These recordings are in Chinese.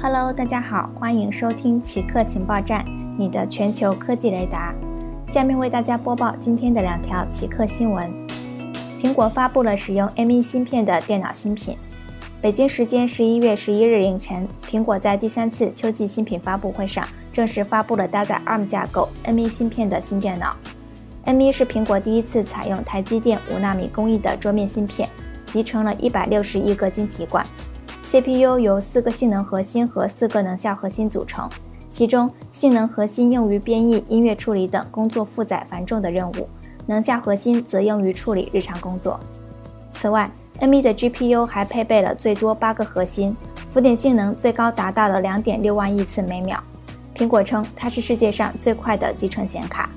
Hello，大家好，欢迎收听奇客情报站，你的全球科技雷达。下面为大家播报今天的两条奇客新闻。苹果发布了使用 M1 芯片的电脑新品。北京时间十一月十一日凌晨，苹果在第三次秋季新品发布会上正式发布了搭载 ARM 架构 M1 芯片的新电脑。M1 是苹果第一次采用台积电五纳米工艺的桌面芯片，集成了一百六十亿个晶体管。CPU 由四个性能核心和四个能效核心组成，其中性能核心用于编译、音乐处理等工作负载繁重的任务，能效核心则用于处理日常工作。此外，M1 的 GPU 还配备了最多八个核心，浮点性能最高达到了两点六万亿次每秒。苹果称它是世界上最快的集成显卡。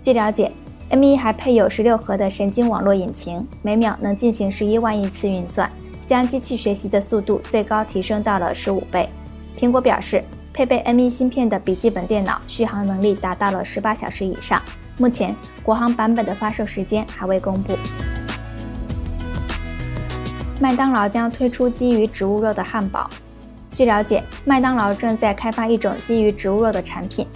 据了解，M1 还配有十六核的神经网络引擎，每秒能进行十一万亿次运算。将机器学习的速度最高提升到了十五倍。苹果表示，配备 M1 芯片的笔记本电脑续航能力达到了十八小时以上。目前，国行版本的发售时间还未公布。麦当劳将推出基于植物肉的汉堡。据了解，麦当劳正在开发一种基于植物肉的产品。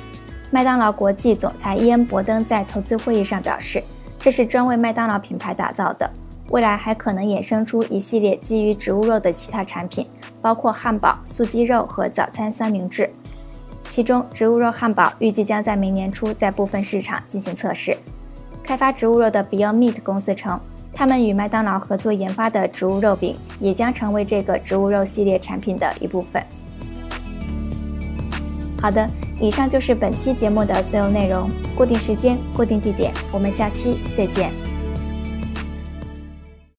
麦当劳国际总裁伊恩·伯登在投资会议上表示，这是专为麦当劳品牌打造的。未来还可能衍生出一系列基于植物肉的其他产品，包括汉堡、素鸡肉和早餐三明治。其中，植物肉汉堡预计将在明年初在部分市场进行测试。开发植物肉的 Beyond Meat 公司称，他们与麦当劳合作研发的植物肉饼也将成为这个植物肉系列产品的一部分。好的，以上就是本期节目的所有内容。固定时间，固定地点，我们下期再见。